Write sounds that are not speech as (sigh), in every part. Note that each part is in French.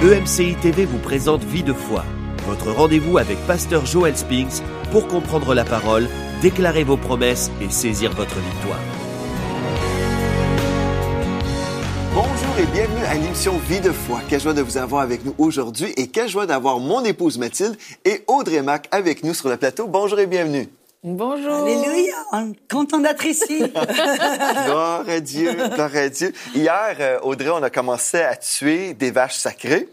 EMCI TV vous présente Vie de foi, votre rendez-vous avec Pasteur Joel Spinks pour comprendre la parole, déclarer vos promesses et saisir votre victoire. Bonjour et bienvenue à l'émission Vie de foi. Quelle joie de vous avoir avec nous aujourd'hui et quelle joie d'avoir mon épouse Mathilde et Audrey Mac avec nous sur le plateau. Bonjour et bienvenue. Bonjour. Alléluia. Content d'être ici. (laughs) gloire à Dieu, gloire à Dieu. Hier, euh, Audrey, on a commencé à tuer des vaches sacrées.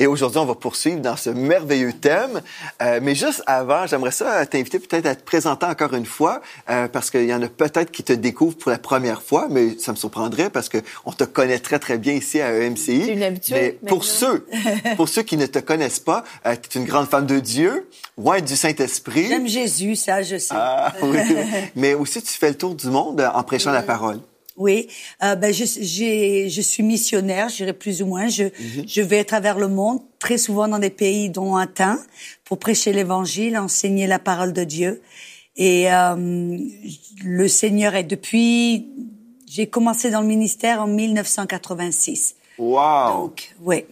Et aujourd'hui, on va poursuivre dans ce merveilleux thème. Euh, mais juste avant, j'aimerais ça t'inviter peut-être à te présenter encore une fois, euh, parce qu'il y en a peut-être qui te découvrent pour la première fois, mais ça me surprendrait parce que on te connaît très très bien ici à EMCI. Une habituée. Mais pour ceux, (laughs) pour ceux qui ne te connaissent pas, euh, tu es une grande femme de Dieu, ouais, du Saint-Esprit. J'aime Jésus, ça je sais. Ah, oui. (laughs) mais aussi tu fais le tour du monde en prêchant la parole. Oui, euh, ben je, j'ai, je suis missionnaire, je dirais plus ou moins. Je, Mhm. je vais à travers le monde, très souvent dans des pays dont atteint, pour prêcher l'Évangile, enseigner la parole de Dieu. Et euh, le Seigneur est depuis. J'ai commencé dans le ministère en 1986. Wow, Donc, oui.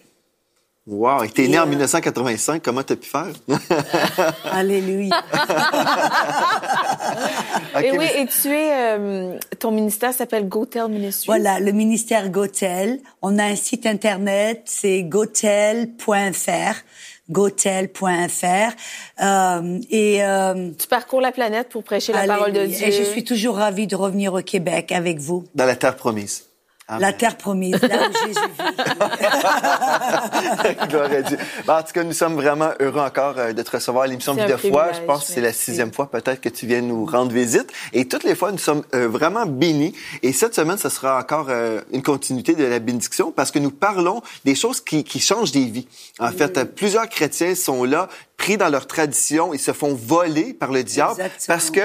Wow. Et t'es né en euh, 1985, comment t'as pu faire? (laughs) Alléluia. (laughs) Et oui, mais- et tu es, euh, ton ministère s'appelle GoTel Ministries. Voilà, le ministère Gotel. On a un site internet, c'est gotel.fr, gotel.fr. Euh, et euh, Tu parcours la planète pour prêcher la parole de. Dieu. Et je suis toujours ravie de revenir au Québec avec vous. Dans la terre promise. Amen. La terre promise, là où Jésus vit. Gloire à Dieu. Ben, en tout cas, nous sommes vraiment heureux encore euh, de te recevoir à l'émission Vie de foi. Je pense que c'est la sixième fois peut-être que tu viens nous rendre visite. Et toutes les fois, nous sommes euh, vraiment bénis. Et cette semaine, ce sera encore euh, une continuité de la bénédiction parce que nous parlons des choses qui, qui changent des vies. En fait, plusieurs chrétiens sont là pris dans leur tradition, ils se font voler par le diable Exactement. parce que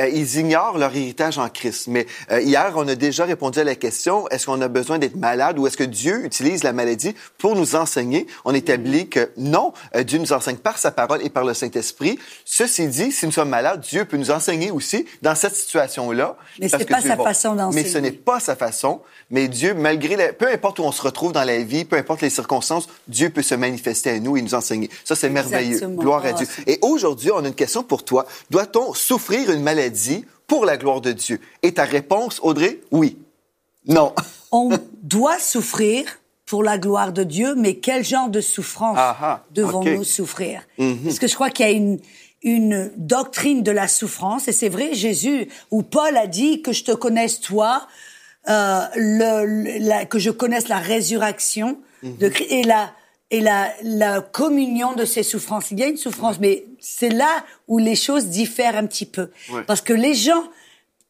euh, ils ignorent leur héritage en Christ. Mais euh, hier, on a déjà répondu à la question est-ce qu'on a besoin d'être malade ou est-ce que Dieu utilise la maladie pour nous enseigner? On établit que non, euh, Dieu nous enseigne par sa parole et par le Saint-Esprit. Ceci dit, si nous sommes malades, Dieu peut nous enseigner aussi dans cette situation-là. Mais c'est pas Dieu sa bon. façon d'enseigner. Mais ce n'est pas sa façon. Mais Dieu, malgré la- peu importe où on se retrouve dans la vie, peu importe les circonstances, Dieu peut se manifester à nous et nous enseigner. Ça, c'est merveilleux. Gloire à Dieu. Et aujourd'hui, on a une question pour toi. Doit-on souffrir une maladie pour la gloire de Dieu? Et ta réponse, Audrey, oui. Non. (laughs) On doit souffrir pour la gloire de Dieu, mais quel genre de souffrance Ah, ah, devons-nous souffrir? Mhm. Parce que je crois qu'il y a une une doctrine de la souffrance, et c'est vrai, Jésus ou Paul a dit que je te connaisse toi, euh, le, le- la- que je connaisse la résurrection Mhm. de Christ et la et la, la communion de ces souffrances. Il y a une souffrance, mais c'est là où les choses diffèrent un petit peu, Ouais. parce que les gens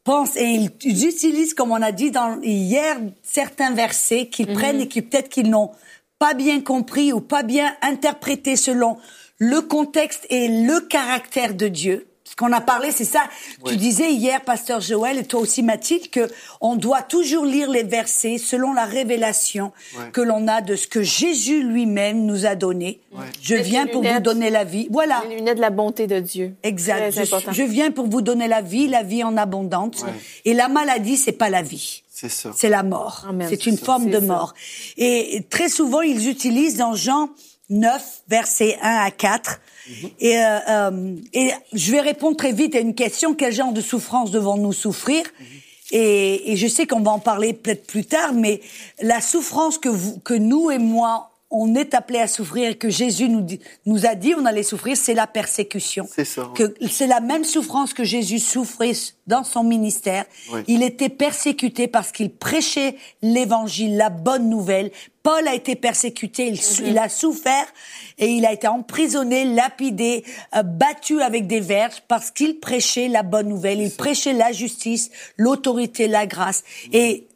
pensent et ils, ils utilisent, comme on a dit dans, hier, certains versets qu'ils prennent et qui peut-être qu'ils n'ont pas bien compris ou pas bien interprété selon le contexte et le caractère de Dieu. Ce qu'on a parlé, c'est ça. Tu disais hier, pasteur Joël, et toi aussi Mathilde, que on doit toujours lire les versets selon la révélation Ouais. que l'on a de ce que Jésus lui-même nous a donné. Je viens pour vous donner la vie. Voilà. Les lunettes de la bonté de Dieu. Exact. Je, viens pour vous donner la vie, la vie en abondance. Ouais. Et la maladie, c'est pas la vie. C'est ça. C'est la mort. C'est une forme de ça. mort. Et très souvent, ils utilisent dans Jean 9, versets 1 à 4. Mhm. Et, euh, euh, et je vais répondre très vite à une question. Quel genre de souffrance devons-nous souffrir? Mhm. et, et je sais qu'on va en parler peut-être plus tard, mais la souffrance que, vous, que nous et moi, on est appelés à souffrir et que Jésus nous, dit- nous a dit on allait souffrir, c'est la persécution. C'est ça. Que c'est la même souffrance que Jésus souffrait dans son ministère. Oui. Il était persécuté parce qu'il prêchait l'évangile, la bonne nouvelle. Paul a été persécuté, il, il a souffert et il a été emprisonné, lapidé, euh, battu avec des verges parce qu'il prêchait la bonne nouvelle. Il prêchait la justice, l'autorité, la grâce. Et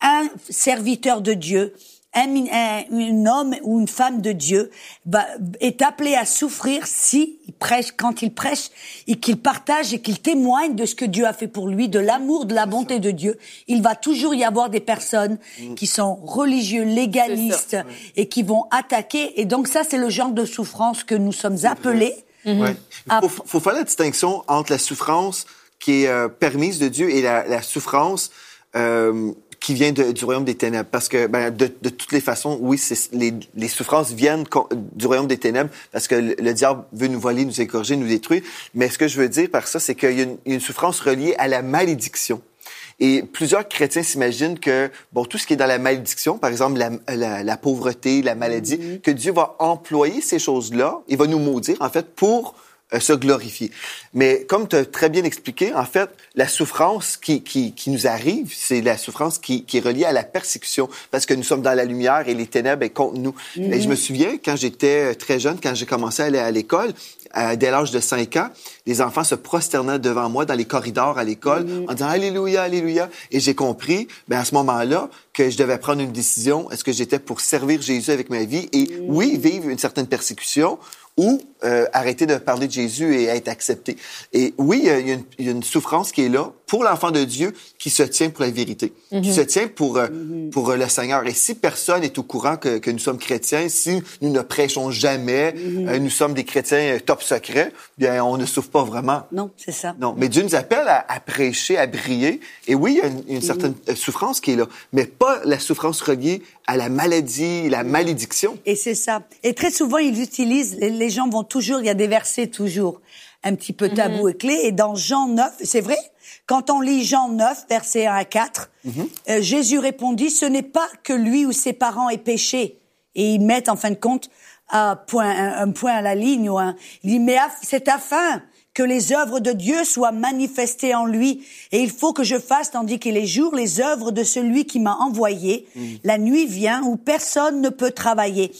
un serviteur de Dieu, un, min- un, un homme ou une femme de Dieu va, est appelé à souffrir si il prêche, quand il prêche et qu'il partage et qu'il témoigne de ce que Dieu a fait pour lui, de l'amour, de la bonté de Dieu. Il va toujours y avoir des personnes qui sont religieux, légalistes et qui vont attaquer. Et donc ça, c'est le genre de souffrance que nous sommes appelés. Ouais. Ah. Faut, faut faire la distinction entre la souffrance qui est euh, permise de Dieu et la, la souffrance euh, qui vient de- du royaume des ténèbres. Parce que, ben, de, de toutes les façons, oui, les, les souffrances viennent du royaume des ténèbres parce que le, le diable veut nous voler, nous égorger, nous détruire. Mais ce que je veux dire par ça, c'est qu'il y a une, souffrance reliée à la malédiction. Et plusieurs chrétiens s'imaginent que, bon, tout ce qui est dans la malédiction, par exemple la, la, la pauvreté, la maladie, que Dieu va employer ces choses-là, il va nous maudire, en fait, pour se glorifier. Mais comme tu as très bien expliqué, en fait, la souffrance qui, qui, qui nous arrive, c'est la souffrance qui, qui est reliée à la persécution, parce que nous sommes dans la lumière et les ténèbres est contre nous. Et je me souviens, quand j'étais euh, très jeune, quand j'ai commencé à aller à l'école, euh, dès l'âge de 5 ans, les enfants se prosternaient devant moi dans les corridors à l'école en disant Alléluia, Alléluia. Et j'ai compris, ben, à ce moment-là, que je devais prendre une décision. Est-ce que j'étais pour servir Jésus avec ma vie? Et, oui, vivre une certaine persécution ou euh, arrêter de parler de Jésus et être accepté. Et oui, il y a une, il y a une souffrance qui est là pour l'enfant de Dieu qui se tient pour la vérité, qui se tient pour euh, pour euh, le Seigneur. Et si personne est au courant que, que nous sommes chrétiens, si nous ne prêchons jamais, euh, nous sommes des chrétiens top secrets, bien on ne souffre pas vraiment. Non, c'est ça. Non, mais Dieu nous appelle à, à prêcher, à briller. Et oui, il y a une, une certaine souffrance qui est là, mais pas la souffrance reliée à la maladie, la malédiction. Et c'est ça. Et très souvent, ils utilisent, les, les gens vont toujours, il y a des versets toujours un petit peu tabou et clés. Et dans Jean 9, c'est vrai, quand on lit Jean 9, versets 1 à 4, euh, Jésus répondit, ce n'est pas que lui ou ses parents aient péché. Et ils mettent, en fin de compte, un point, un, un point à la ligne. Ou un, il dit, mais c'est afin que les œuvres de Dieu soient manifestées en lui. Et il faut que je fasse, tandis qu'il est jour, les œuvres de celui qui m'a envoyé. La nuit vient où personne ne peut travailler.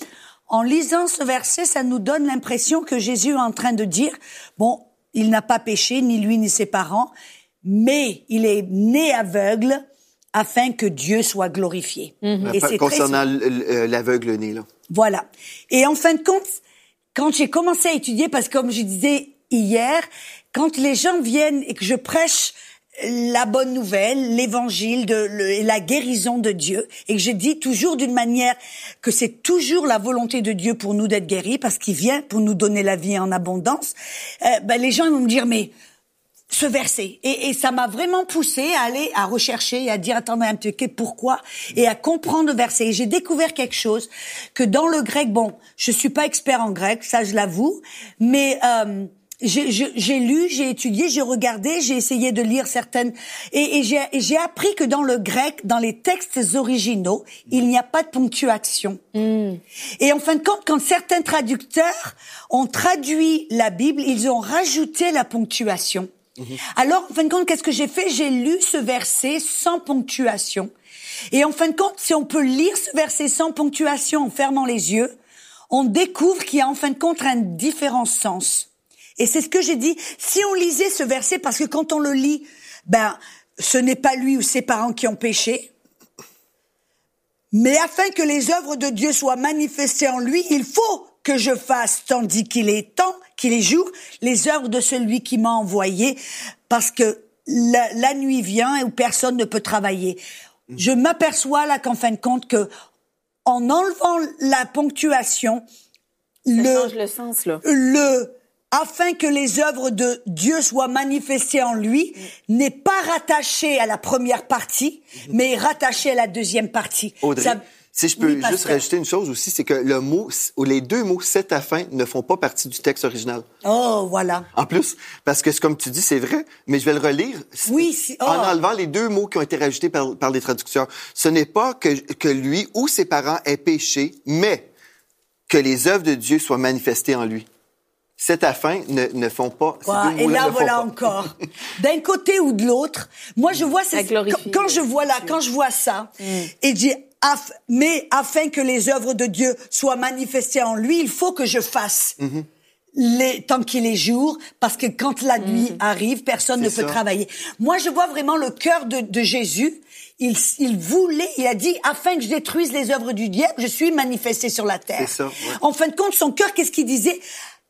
En lisant ce verset, ça nous donne l'impression que Jésus est en train de dire, bon, il n'a pas péché, ni lui ni ses parents, mais il est né aveugle afin que Dieu soit glorifié. Et Euh, c'est très concernant l'aveugle né, là. voilà. Et en fin de compte, quand j'ai commencé à étudier, parce que comme je disais hier, quand les gens viennent et que je prêche la bonne nouvelle, l'évangile, de la guérison de Dieu, et que je dis toujours d'une manière que c'est toujours la volonté de Dieu pour nous d'être guéris, parce qu'il vient pour nous donner la vie en abondance, euh, ben les gens vont me dire mais ce verset. Et, et ça m'a vraiment poussé à aller à rechercher et à dire attendez un petit peu pourquoi et à comprendre le verset. Et j'ai découvert quelque chose que dans le grec, bon, je suis pas expert en grec, ça je l'avoue, mais euh, j'ai lu, j'ai étudié, j'ai regardé, j'ai essayé de lire certaines et, et j'ai et j'ai appris que dans le grec, dans les textes originaux, il n'y a pas de ponctuation. Et en fin de compte, quand certains traducteurs ont traduit la Bible, ils ont rajouté la ponctuation. Alors, en fin de compte, qu'est-ce que j'ai fait? J'ai lu ce verset sans ponctuation. Et en fin de compte, si on peut lire ce verset sans ponctuation en fermant les yeux, on découvre qu'il y a en fin de compte un différent sens. Et c'est ce que j'ai dit. Si on lisait ce verset, parce que quand on le lit, ben, ce n'est pas lui ou ses parents qui ont péché, mais afin que les œuvres de Dieu soient manifestées en lui, il faut que je fasse, tandis qu'il est temps, qu'il est jour, les œuvres de celui qui m'a envoyé, parce que la, la nuit vient où personne ne peut travailler. Je m'aperçois là qu'en fin de compte que, en enlevant la ponctuation, Ça le, change le sens, là. le afin que les œuvres de Dieu soient manifestées en lui n'est pas rattaché à la première partie, mais est rattaché à la deuxième partie. Audrey, Ça- si je peux Oui, juste rajouter une chose aussi, c'est que le mot, ou les deux mots c'est à fin ne font pas partie du texte original. Oh, voilà. En plus, parce que comme tu dis, c'est vrai, mais je vais le relire. Oui, si- En oh. enlevant les deux mots qui ont été rajoutés par, par les traducteurs. Ce n'est pas que, que lui ou ses parents aient péché, mais que les œuvres de Dieu soient manifestées en lui. Cette afin ne, ne font pas. deux et là, voilà encore. D'un côté ou de l'autre, moi, je vois, Ça c'est, quand, quand je vois là, quand je vois ça, et je dis, Aff- mais afin que les œuvres de Dieu soient manifestées en lui, il faut que je fasse. Les, tant qu'il est jour, parce que quand la nuit arrive, personne ne C'est peut ça. travailler. Moi, je vois vraiment le cœur de, de Jésus. Il, il voulait, il a dit, afin que je détruise les œuvres du diable, je suis manifesté sur la terre. C'est ça, ouais. En fin de compte, son cœur, qu'est-ce qu'il disait?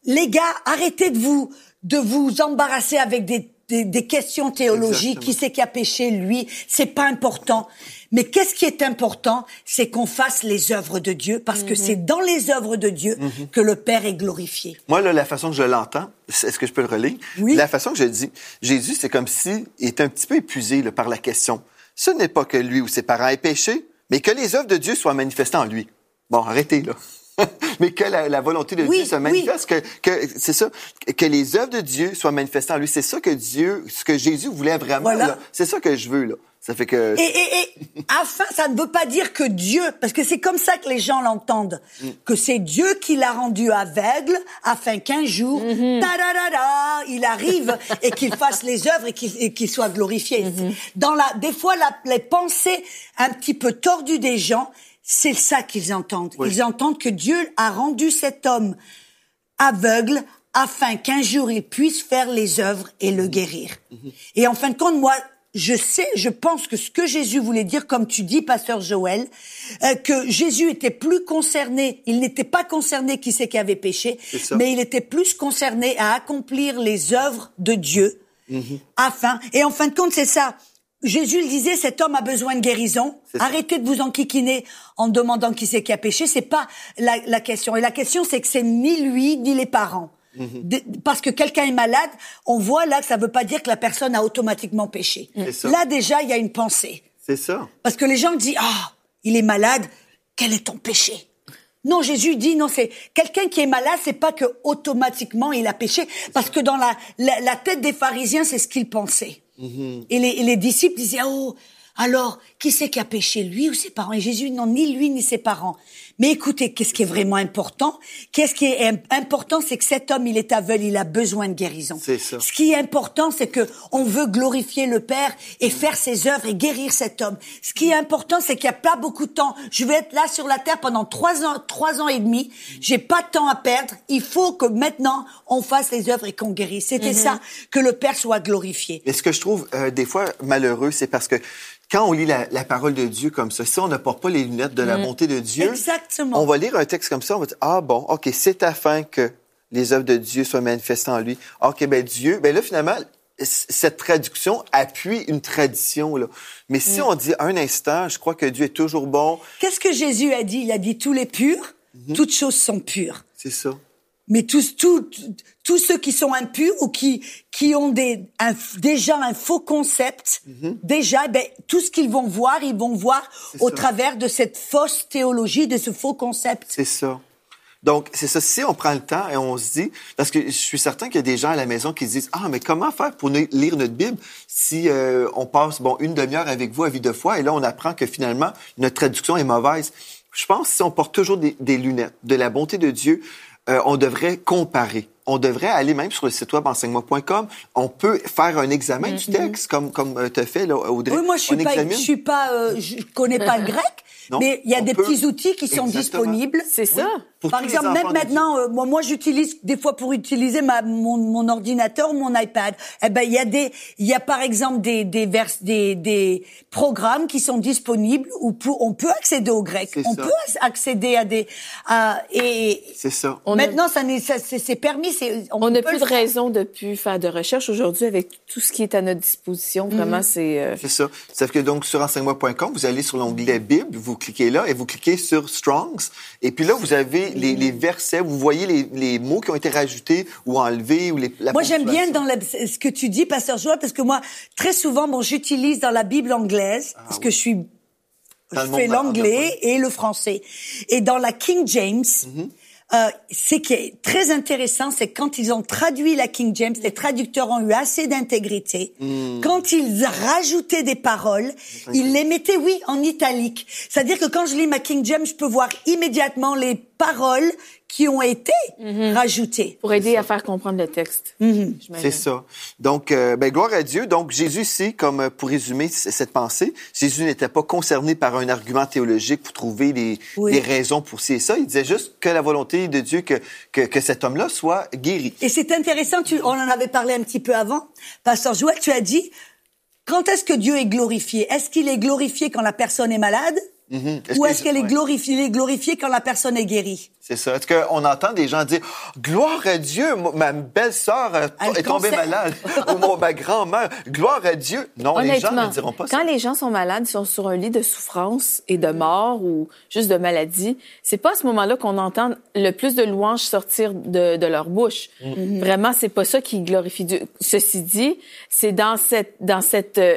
Les gars, arrêtez de vous de vous embarrasser avec des, des, des questions théologiques. Exactement. Qui c'est qui a péché Lui, c'est pas important. Mais qu'est-ce qui est important? C'est qu'on fasse les œuvres de Dieu, parce que c'est dans les œuvres de Dieu Mhm. que le Père est glorifié. Moi, là, la façon que je l'entends, est-ce que je peux le relire? Oui. La façon que je le dis, Jésus, c'est comme si il était un petit peu épuisé là, par la question. ce n'est pas que lui ou ses parents aient péché, mais que les œuvres de Dieu soient manifestées en lui. Bon, arrêtez là. (laughs) mais que la, la volonté de Oui, Dieu se oui. manifeste, que, que c'est ça, que les œuvres de Dieu soient manifestées en lui. C'est ça que Dieu, ce que Jésus voulait vraiment. Voilà. là. C'est ça que je veux là. Ça fait que Et, et, et afin, ça ne veut pas dire que Dieu, parce que c'est comme ça que les gens l'entendent, Mm. que c'est Dieu qui l'a rendu aveugle afin qu'un jour, Mm-hmm. ta-da-da-da, il arrive et qu'il (laughs) fasse les œuvres et qu'il et qu'il soit glorifié. Mm-hmm. Dans la, des fois, la, les pensées un petit peu tordues des gens, c'est ça qu'ils entendent. Oui. Ils entendent que Dieu a rendu cet homme aveugle afin qu'un jour il puisse faire les œuvres et le guérir. Et en fin de compte, moi, je sais, je pense que ce que Jésus voulait dire, comme tu dis, pasteur Joël, euh, que Jésus était plus concerné, il n'était pas concerné qui c'est qui avait péché, mais il était plus concerné à accomplir les œuvres de Dieu, afin, et en fin de compte, c'est ça. Jésus le disait, cet homme a besoin de guérison. Arrêtez de vous enquiquiner en demandant qui c'est qui a péché. C'est pas la, la question. Et la question, c'est que c'est ni lui ni les parents. Mhm. De- parce que quelqu'un est malade, on voit là que ça veut pas dire que la personne a automatiquement péché. Là déjà, il y a une pensée. c'est ça. Parce que les gens disent ah, il est malade, quel est ton péché? Non, Jésus dit non, c'est quelqu'un qui est malade, c'est pas que automatiquement il a péché, parce que dans la la, la tête des pharisiens, c'est ce qu'ils pensaient. Et, les, et les disciples disaient oh, alors qui c'est qui a péché, lui ou ses parents? Et Jésus non, ni lui ni ses parents. Mais écoutez, qu'est-ce qui est vraiment important? Qu'est-ce qui est im- important, c'est que cet homme, il est aveugle, il a besoin de guérison. C'est ça. Ce qui est important, c'est que on veut glorifier le Père et faire ses œuvres et guérir cet homme. Ce qui est important, c'est qu'il n'y a pas beaucoup de temps. Je vais être là sur la terre pendant trois ans, trois ans et demi. J'ai pas de temps à perdre. Il faut que maintenant on fasse les œuvres et qu'on guérisse. C'était ça que le Père soit glorifié. Mais ce que je trouve euh, des fois malheureux, c'est parce que quand on lit la, la parole de Dieu comme ça, si on ne porte pas les lunettes de la bonté de Dieu, Exactement. on va lire un texte comme ça, on va dire ah bon, ok, c'est afin que les œuvres de Dieu soient manifestées en lui. Ok, ben Dieu, ben là finalement cette traduction appuie une tradition là. Mais si on dit un instant, je crois que Dieu est toujours bon, Qu'est-ce que Jésus a dit? Il a dit tous les purs, Mhm. toutes choses sont pures. c'est ça. Mais tous, tous, tous ceux qui sont impurs ou qui, qui ont des, un- déjà un faux concept, déjà, ben, tout ce qu'ils vont voir, ils vont voir au ça. travers de cette fausse théologie, de ce faux concept. C'est ça. Donc, c'est ça. Si on prend le temps et on se dit, parce que je suis certain qu'il y a des gens à la maison qui se disent, ah, mais comment faire pour lire notre Bible si euh, on passe, bon, une demi-heure avec vous à vie de foi et là, on apprend que finalement, notre traduction est mauvaise. Je pense que si on porte toujours des, des lunettes de la bonté de Dieu, euh, on devrait comparer. On devrait aller même sur le site web enseignement.com. On peut faire un examen du texte, comme comme tu as fait, là, Audrey. Mm-hmm. Oui, moi, je suis on pas, examine. je suis pas, euh, je connais pas le grec, (laughs) Non, mais il y a des peut- petits outils qui sont Exactement. disponibles. C'est ça. Pour Par exemple, même maintenant, euh, moi, moi j'utilise des fois pour utiliser ma, mon, mon ordinateur ou mon iPad. Eh ben, il y a des, il y a par exemple des des, vers, des des programmes qui sont disponibles où pour, on peut accéder au grec, on ça. peut accéder à des à, et C'est ça. On a- maintenant ça n'est ça, c'est c'est permis, On n'a plus de raison de plus faire de recherche aujourd'hui avec tout ce qui est à notre disposition. Vraiment, c'est. euh, C'est ça. Ça fait que donc sur enseignement.com, vous allez sur l'onglet Bible, vous cliquez là et vous cliquez sur Strongs. Et puis là, vous avez les, les versets, vous voyez les, les mots qui ont été rajoutés ou enlevés ou les. la Moi, j'aime bien dans la- ce que tu dis, Pasteur Joël, parce que moi, très souvent, bon, j'utilise dans la Bible anglaise, parce que je suis, Ah je fais l'anglais et le français. Et dans la King James, Mhm. Euh, ce qui est très intéressant, c'est quand ils ont traduit la King James, les traducteurs ont eu assez d'intégrité. Mhm. Quand ils rajoutaient des paroles, ils les mettaient, oui, en italique. C'est-à-dire que quand je lis ma King James, je peux voir immédiatement les paroles qui ont été rajoutées. pour aider à faire comprendre le texte. j'imagine. C'est ça. Donc, euh, ben, gloire à Dieu. Donc, Jésus ici, comme euh, pour résumer cette pensée, Jésus n'était pas concerné par un argument théologique pour trouver des, Oui. raisons pour ci et ça. Il disait juste que la volonté de Dieu que, que, que cet homme-là soit guéri. Et c'est intéressant, tu, on en avait parlé un petit peu avant. Pasteur Joël, tu as dit, quand est-ce que Dieu est glorifié? Est-ce qu'il est glorifié quand la personne est malade? Mhm. Ou est-ce qu'elle est ouais. glorifiée, il est glorifié quand la personne est guérie? C'est ça. Est-ce qu'on entend des gens dire Gloire à Dieu, ma belle-sœur Elle est tombée malade. (laughs) Ou mon- ma grand-mère, gloire à Dieu? Non, les gens ne diront pas ça. quand les gens sont malades, ils sont sur un lit de souffrance et de mort ou juste de maladie, c'est pas à ce moment-là qu'on entend le plus de louanges sortir de, de leur bouche. Mm-hmm. Vraiment, c'est pas ça qui glorifie Dieu. Ceci dit, c'est dans cette dans cette euh,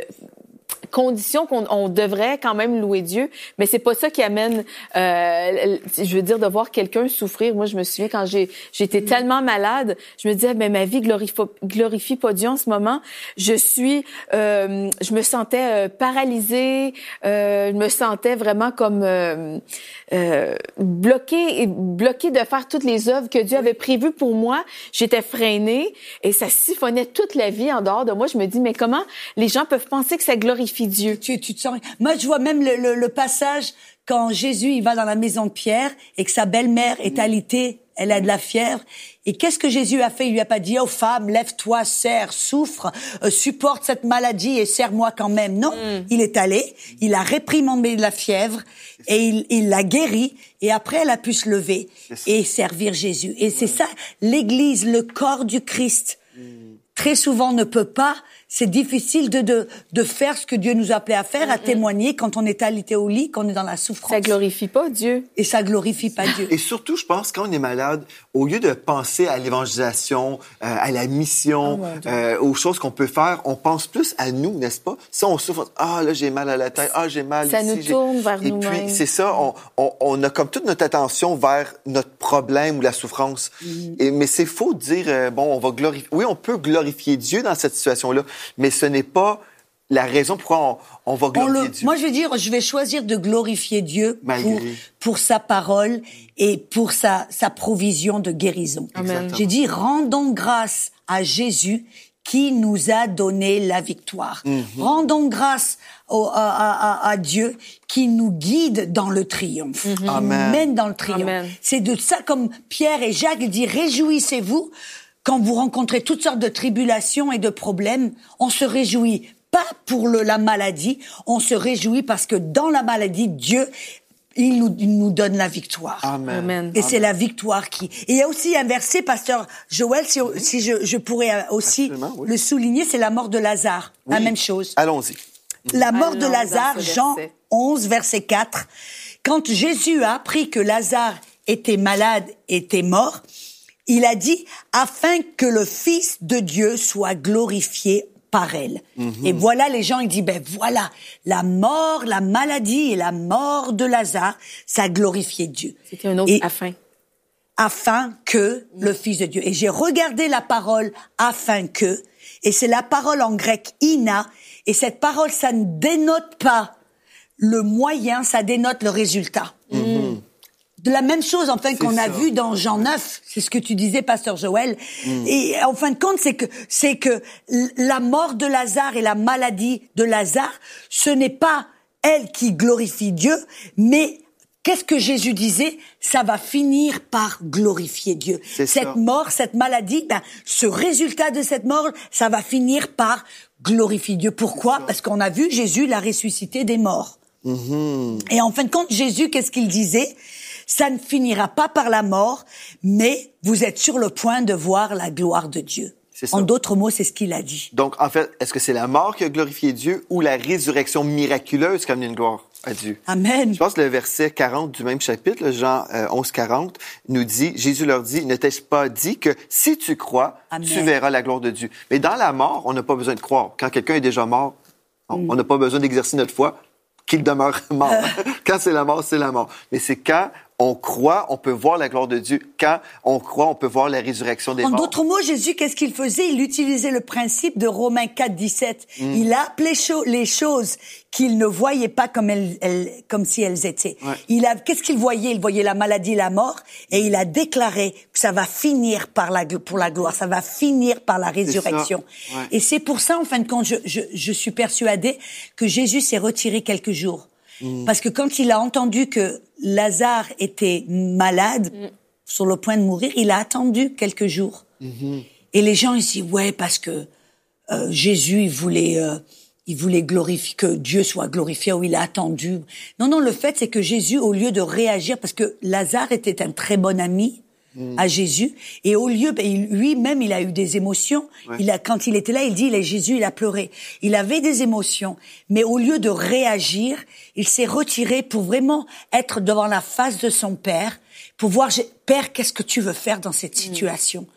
condition qu'on on devrait quand même louer Dieu, mais c'est pas ça qui amène, euh, je veux dire, de voir quelqu'un souffrir. Moi, je me souviens quand j'étais tellement malade, je me disais, mais ma vie glorifie, glorifie pas Dieu en ce moment. Je suis, euh, je me sentais euh, paralysée, euh, je me sentais vraiment comme euh, euh, bloquée, bloquée de faire toutes les œuvres que Dieu avait prévues pour moi. J'étais freinée et ça siphonnait toute la vie en dehors de moi. Je me dis, mais comment les gens peuvent penser que ça glorifie Tu, tu te sens... Moi, je vois même le, le, le passage quand Jésus il va dans la maison de Pierre et que sa belle-mère est alitée, elle a de la fièvre. Et qu'est-ce que Jésus a fait? Il lui a pas dit, oh femme, lève-toi, serre, souffre, euh, supporte cette maladie et serre-moi quand même. Non, il est allé, il a réprimandé la fièvre et il, il l'a guéri. Et après, elle a pu se lever et servir Jésus. Et c'est ça, l'Église, le corps du Christ, très souvent ne peut pas c'est difficile de, de, de faire ce que Dieu nous appelait à faire, à témoigner quand on est alité au lit, quand on est dans la souffrance. Ça glorifie pas Dieu. Et ça glorifie pas Dieu. Et surtout, je pense, quand on est malade, au lieu de penser à l'évangélisation, euh, à la mission, Oh, euh, aux choses qu'on peut faire, on pense plus à nous, n'est-ce pas? Si on souffre, ah là, j'ai mal à la tête, ah, j'ai mal Ça ici. nous j'ai- tourne vers Et nous-mêmes. puis, c'est ça, on, on, on a comme toute notre attention vers notre problème ou la souffrance. Mm-hmm. Et, mais c'est faux de dire, euh, bon, on va glorifier. Oui, on peut glorifier Dieu dans cette situation-là, mais ce n'est pas la raison pourquoi on, on va On glorifier le, Dieu. moi, je vais dire, je vais choisir de glorifier Dieu pour, pour sa parole et pour sa, sa provision de guérison. Amen. J'ai dit, rendons grâce à Jésus qui nous a donné la victoire. Mhm. Rendons grâce au- à, à- à- à Dieu qui nous guide dans le triomphe, qui nous Amen. mène dans le triomphe. C'est de ça comme Pierre et Jacques dit réjouissez-vous quand vous rencontrez toutes sortes de tribulations et de problèmes. On se réjouit pas pour le, la maladie, on se réjouit parce que dans la maladie Dieu il nous, il nous donne la victoire. Amen. Amen. Et c'est la victoire qui. Et il y a aussi un verset, pasteur Joël, si, si je, je pourrais euh, aussi oui. le souligner, c'est la mort de Lazare. La même chose. Allons-y. La mort de Lazare, Jean verset. 11, verset 4. Quand Jésus a appris que Lazare était malade, était mort, il a dit, afin que le Fils de Dieu soit glorifié par elle. Et voilà, les gens, ils disent, ben voilà, la mort, la maladie et la mort de Lazare, ça glorifiait Dieu. C'était un autre Et- afin. afin que le Fils de Dieu. Et j'ai regardé la parole afin que, et c'est la parole en grec ina, et cette parole, ça ne dénote pas le moyen, ça dénote le résultat. De la même chose, en fait, qu'on a vu dans Jean 9, c'est ce que tu disais, pasteur Joël. Et en fin de compte, c'est que c'est que la mort de Lazare et la maladie de Lazare, ce n'est pas elle qui glorifie Dieu, mais qu'est-ce que Jésus disait? Ça va finir par glorifier Dieu. Cette ça. mort, cette maladie, ben, ce résultat de cette mort, ça va finir par glorifier Dieu. Pourquoi? Parce qu'on a vu Jésus l'a ressuscité des morts. Et en fin de compte, Jésus, qu'est-ce qu'il disait? Ça ne finira pas par la mort, mais vous êtes sur le point de voir la gloire de Dieu. En d'autres mots, c'est ce qu'il a dit. Donc, en fait, est-ce que c'est la mort qui a glorifié Dieu ou la résurrection miraculeuse qui a amené une gloire à Dieu? Amen. Je pense que le verset 40 du même chapitre, le Jean euh, 11, 40, nous dit, Jésus leur dit, ne t'ai-je pas dit que si tu crois, Amen. tu verras la gloire de Dieu? Mais dans la mort, on n'a pas besoin de croire. Quand quelqu'un est déjà mort, on Mm. on n'a pas besoin d'exercer notre foi qu'il demeure (laughs) mort. (laughs) quand c'est la mort, c'est la mort. Mais c'est quand on croit, on peut voir la gloire de Dieu. Quand on croit, on peut voir la résurrection des En morts. d'autres mots, Jésus, qu'est-ce qu'il faisait? Il utilisait le principe de Romains 4, 17. Mm. Il appelait cho- les choses qu'il ne voyait pas comme, elles, elles- comme si elles étaient. Ouais. Il a, qu'est-ce qu'il voyait? Il voyait la maladie, la mort, et il a déclaré que ça va finir par la, pour la gloire, ça va finir par la résurrection. Ouais. Et c'est pour ça, en fin de compte, je, je, je suis persuadée que Jésus s'est retiré quelques jours. Parce que quand il a entendu que Lazare était malade, sur le point de mourir, il a attendu quelques jours. Et les gens ils disent ouais parce que euh, Jésus il voulait euh, il voulait glorifier que Dieu soit glorifié ou il a attendu. Non non le fait c'est que Jésus au lieu de réagir parce que Lazare était un très bon ami à Jésus. Et au lieu ben, lui-même il a eu des émotions. Il a quand il était là il dit il est Jésus il a pleuré. Il avait des émotions mais au lieu de réagir il s'est retiré pour vraiment être devant la face de son père pour voir père qu'est-ce que tu veux faire dans cette situation?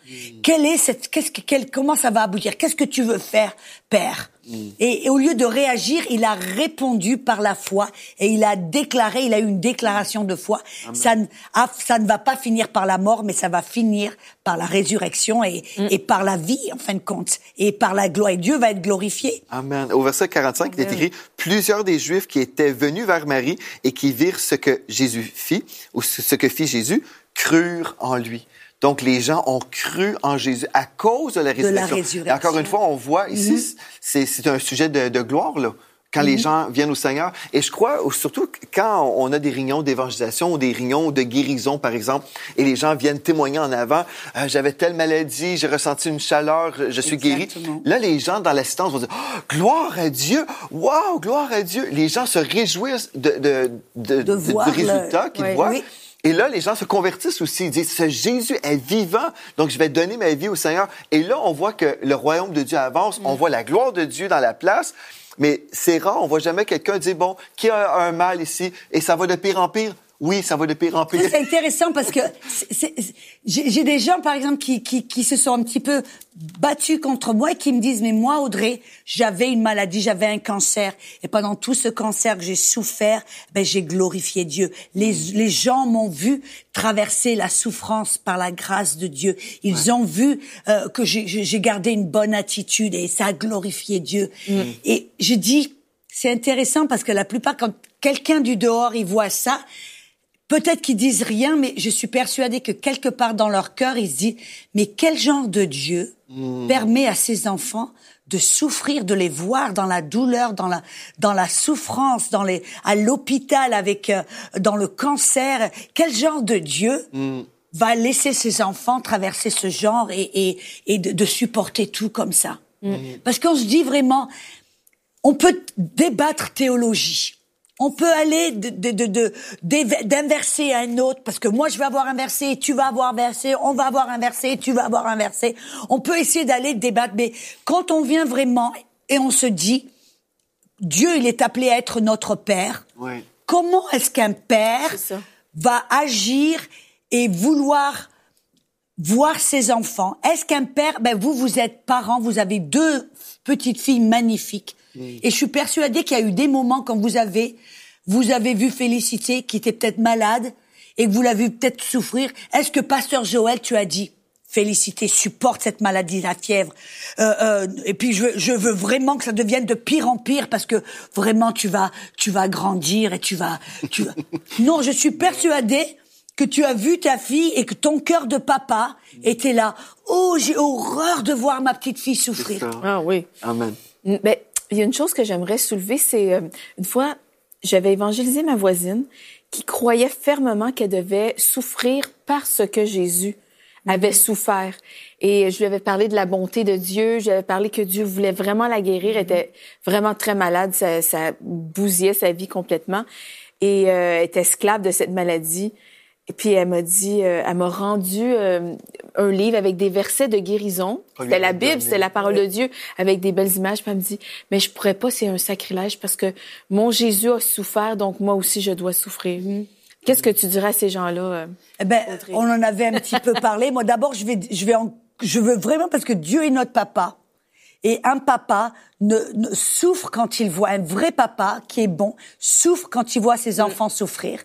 Quelle est cette qu'est-ce que quelle, comment ça va aboutir? Qu'est-ce que tu veux faire père? Et, et au lieu de réagir, il a répondu par la foi et il a déclaré, il a eu une déclaration de foi. Ça ne, ah, ça ne va pas finir par la mort, mais ça va finir par la résurrection et, et par la vie, en fin de compte, et par la gloire. Et Dieu va être glorifié. Amen. Au verset 45, il est écrit, plusieurs des Juifs qui étaient venus vers Marie et qui virent ce que Jésus fit, ou ce que fit Jésus, crurent en lui. Donc, les gens ont cru en Jésus à cause de la De la résurrection. Et encore une fois, on voit ici, c'est c'est un sujet de, de gloire, là. Quand les gens viennent au Seigneur. Et je crois, ou surtout quand on a des réunions d'évangélisation ou des réunions de guérison, par exemple, et les gens viennent témoigner en avant, Euh, j'avais telle maladie, j'ai ressenti une chaleur, je suis guéri. Là, les gens dans l'assistance vont dire, Oh, gloire à Dieu, wow, gloire à Dieu. Les gens se réjouissent de, de, de, De du résultat qu'ils voient. Oui. Et là, les gens se convertissent aussi. Ils disent, ce Jésus est vivant, donc je vais donner ma vie au Seigneur. Et là, on voit que le royaume de Dieu avance, on voit la gloire de Dieu dans la place. Mais c'est rare, on voit jamais quelqu'un dire, bon, qui a un mal ici, et ça va de pire en pire. Oui, ça va de pire en pire. C'est intéressant parce que j'ai des gens, par exemple, qui, qui, qui se sont un petit peu battus contre moi et qui me disent, mais moi, Audrey, j'avais une maladie, j'avais un cancer. Et pendant tout ce cancer que j'ai souffert, ben, j'ai glorifié Dieu. Les, les gens m'ont vu traverser la souffrance par la grâce de Dieu. Ils ont vu euh, que j'ai- gardé une bonne attitude et ça a glorifié Dieu. Et je dis, c'est intéressant parce que la plupart, quand quelqu'un du dehors, il voit ça, Peut-être qu'ils disent rien, mais je suis persuadée que quelque part dans leur cœur, ils se disent, mais quel genre de Dieu permet à ses enfants de souffrir, de les voir dans la douleur, dans la, dans la souffrance, dans les, à l'hôpital avec, euh, dans le cancer? Quel genre de Dieu va laisser ses enfants traverser ce genre et, et, et de, de supporter tout comme ça? Parce qu'on se dit vraiment, on peut débattre théologie. On peut aller de, de, de, de- d'éve- d'un verset à un autre, parce que moi je vais avoir un verset, tu vas avoir un verset, on va avoir un verset, tu vas avoir un verset. On peut essayer d'aller débattre, mais quand on vient vraiment et on se dit, Dieu il est appelé à être notre Père, Oui. comment est-ce qu'un père va agir et vouloir voir ses enfants Est-ce qu'un père, ben vous, vous êtes parents, vous avez deux petites filles magnifiques, et je suis persuadée qu'il y a eu des moments quand vous avez, vous avez vu Félicité qui était peut-être malade et que vous l'avez vu peut-être souffrir. Est-ce que Pasteur Joël, tu as dit Félicité, supporte cette maladie, la fièvre. Euh, euh, et puis je, veux- je veux vraiment que ça devienne de pire en pire parce que vraiment tu vas, tu vas grandir et tu vas, tu vas. (laughs) Non, je suis persuadée que tu as vu ta fille et que ton cœur de papa était là. Oh, j'ai horreur de voir ma petite fille souffrir. Ah oui. Amen. Ben, il y a une chose que j'aimerais soulever, c'est euh, une fois, j'avais évangélisé ma voisine qui croyait fermement qu'elle devait souffrir parce que Jésus avait souffert. Et je lui avais parlé de la bonté de Dieu, je lui avais parlé que Dieu voulait vraiment la guérir, elle était vraiment très malade, ça, ça bousillait sa vie complètement. Et euh, elle était esclave de cette maladie. Et puis elle m'a dit, euh, elle m'a rendu euh, un livre avec des versets de guérison. C'était la Bible, c'était la parole de Dieu avec des belles images. Puis elle me dit, mais je pourrais pas, c'est un sacrilège parce que mon Jésus a souffert, donc moi aussi je dois souffrir. Qu'est-ce que tu dirais à ces gens-là euh? Eh ben, Audrey? on en avait un petit peu parlé. Moi, d'abord, je vais, je vais, en- je veux vraiment parce que Dieu est notre papa. Et un papa ne, ne souffre quand il voit un vrai papa qui est bon souffre quand il voit ses enfants souffrir.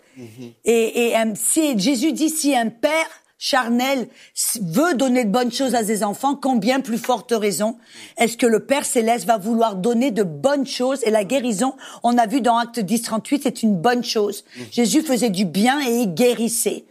Et, et un- si Jésus dit si un père charnel veut donner de bonnes choses à ses enfants, combien plus forte raison est-ce que le Père céleste va vouloir donner de bonnes choses? Et la guérison, on a vu dans Acte 10 38, c'est une bonne chose. Jésus faisait du bien et il guérissait.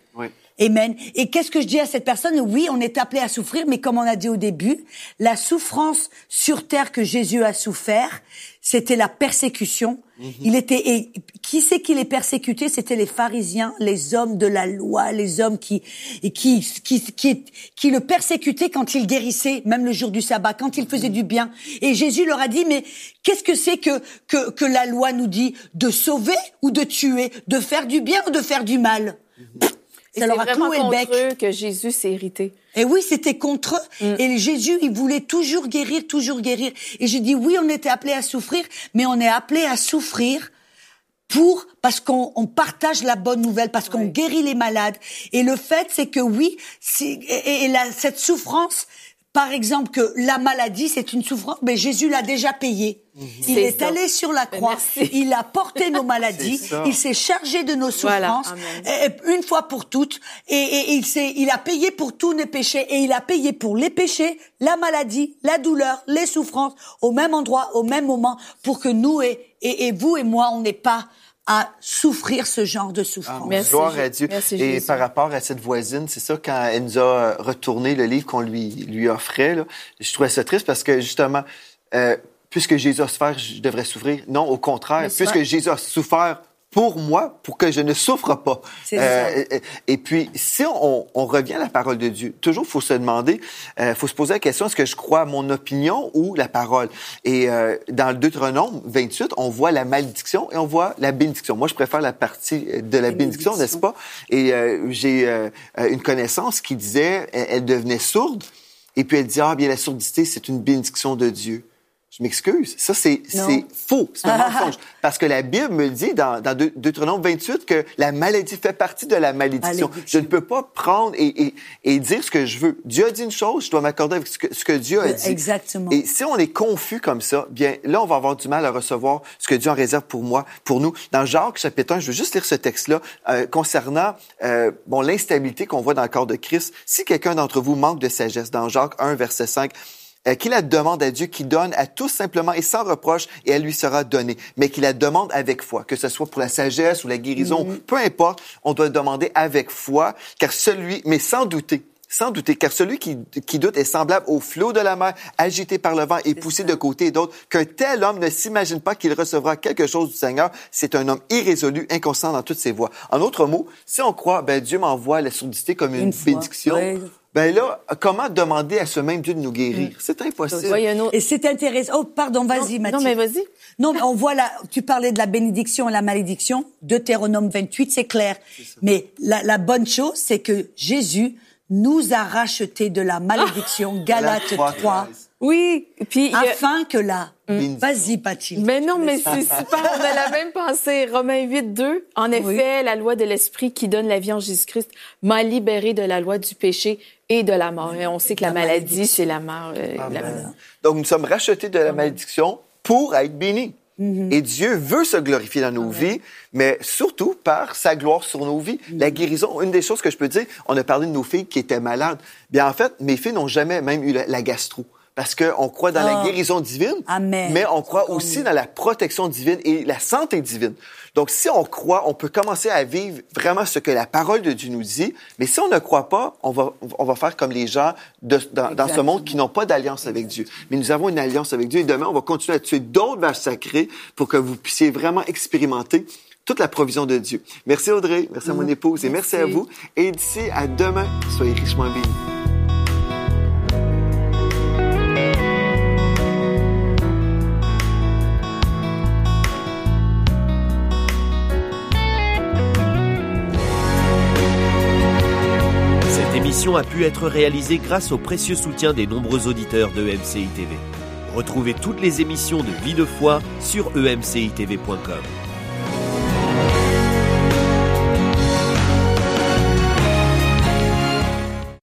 Amen. Et qu'est-ce que je dis à cette personne? Oui, on est appelé à souffrir, mais comme on a dit au début, la souffrance sur terre que Jésus a souffert, c'était la persécution. Il était et qui c'est qui les persécutait? C'était les pharisiens, les hommes de la loi, les hommes qui et qui qui qui qui le persécutaient quand il guérissait, même le jour du sabbat, quand il faisait du bien. Et Jésus leur a dit mais qu'est-ce que c'est que que que la loi nous dit? De sauver ou de tuer, de faire du bien ou de faire du mal? Et ça c'est leur a vraiment cloué le contre bec. eux que Jésus s'est irrité. Et oui, c'était contre eux. Mm. Et Jésus, il voulait toujours guérir, toujours guérir. Et j'ai dit, oui, on était appelé à souffrir, mais on est appelé à souffrir pour parce qu'on on partage la bonne nouvelle, parce qu'on guérit les malades. Et le fait, c'est que oui, et, et la- cette souffrance par exemple, que la maladie, c'est une souffrance, mais Jésus l'a déjà payé. Il C'est est allé sur la croix, Merci. il a porté nos (laughs) maladies, il s'est chargé de nos souffrances, une fois pour toutes, et, et il, il a payé pour tous nos péchés, et il a payé pour les péchés, la maladie, la douleur, les souffrances, au même endroit, au même moment, pour que nous et, et, et vous et moi, on n'ait pas à souffrir ce genre de souffrance. Merci, Gloire à Dieu. Merci, Et par rapport à cette voisine, c'est ça, quand elle nous a euh, retourné le livre qu'on lui, lui offrait, là, je trouvais ça triste parce que justement, euh, puisque Jésus a souffert, je devrais souffrir. Non, au contraire, puisque Jésus a souffert pour moi, pour que je ne souffre pas. Euh, et, et puis, si on, on revient à la parole de Dieu, toujours faut se demander, euh, faut se poser la question, est-ce que je crois à mon opinion ou la parole? Et euh, dans le Deutéronome 28, on voit la malédiction et on voit la bénédiction. Moi, je préfère la partie de la bénédiction, n'est-ce pas? Et euh, j'ai euh, euh, une connaissance qui disait, elle, elle devenait sourde, et puis elle dit, ah bien, la surdité, c'est une bénédiction de Dieu. Je m'excuse. Ça, c'est faux. C'est un (laughs) mensonge. Parce que la Bible me dit dans, dans Deutéronome 28 que la maladie fait partie de la malédiction. Je ne peux pas prendre et, et, et dire ce que je veux. Dieu a dit une chose, je dois m'accorder avec ce que, ce que Dieu a dit. exactement. Et si on est confus comme ça, bien là, on va avoir du mal à recevoir ce que Dieu en réserve pour moi, pour nous. Dans Jacques chapitre 1, je veux juste lire ce texte-là euh, concernant euh, bon l'instabilité qu'on voit dans le corps de Christ. Si quelqu'un d'entre vous manque de sagesse, dans Jacques 1, verset 5, euh, qu'il la demande à Dieu qui donne à tous simplement et sans reproche et elle lui sera donnée, mais qu'il la demande avec foi, que ce soit pour la sagesse ou la guérison, peu importe, on doit demander avec foi, car celui, mais sans douter, sans douter, car celui qui, qui doute est semblable au flot de la mer, agité par le vent et poussé de côté et d'autre, qu'un tel homme ne s'imagine pas qu'il recevra quelque chose du Seigneur. C'est un homme irrésolu, inconstant dans toutes ses voies. En d'autres mots, si on croit, ben Dieu m'envoie la surdité comme une, bénédiction. Ben là, comment demander à ce même Dieu de nous guérir? C'est impossible. Autre- Et c'est intéressant. Oh, pardon, vas-y, Mathilde. non, mais vas-y. Non, mais on voit là, tu parlais de la bénédiction et la malédiction. Deutéronome 28, c'est clair. Mais la, la bonne chose, c'est que Jésus nous a rachetés de la malédiction. (laughs) Galates Galates 3. 13. Oui, puis y a- Afin que la... Mm. Vas-y, Mathilde. Mais non, mais c'est super. On a la même pensée. Romains 8, 2. En effet, la loi de l'Esprit qui donne la vie en Jésus-Christ m'a libéré de la loi du péché et de la mort. Et on sait que la, La maladie, c'est la mort. euh, la maladie. Donc, nous sommes rachetés de la malédiction pour être bénis. Et Dieu veut se glorifier dans nos vies, mais surtout par sa gloire sur nos vies. La guérison, une des choses que je peux dire, on a parlé de nos filles qui étaient malades. Bien, en fait, mes filles n'ont jamais même eu la, la gastro. Parce qu'on croit dans la Ah. guérison divine, Amen. mais on croit aussi dans la protection divine et la santé divine. Donc, si on croit, on peut commencer à vivre vraiment ce que la parole de Dieu nous dit. Mais si on ne croit pas, on va, on va faire comme les gens de- dans, dans ce monde qui n'ont pas d'alliance avec Dieu. Mais nous avons une alliance avec Dieu et demain, on va continuer à tuer d'autres vaches sacrées pour que vous puissiez vraiment expérimenter toute la provision de Dieu. Merci Audrey, merci à mon épouse et merci à Merci. vous. Et d'ici à demain, soyez richement bénis. A pu être réalisée grâce au précieux soutien des nombreux auditeurs de MCI TV. Retrouvez toutes les émissions de Vie de foi sur emcitv.com.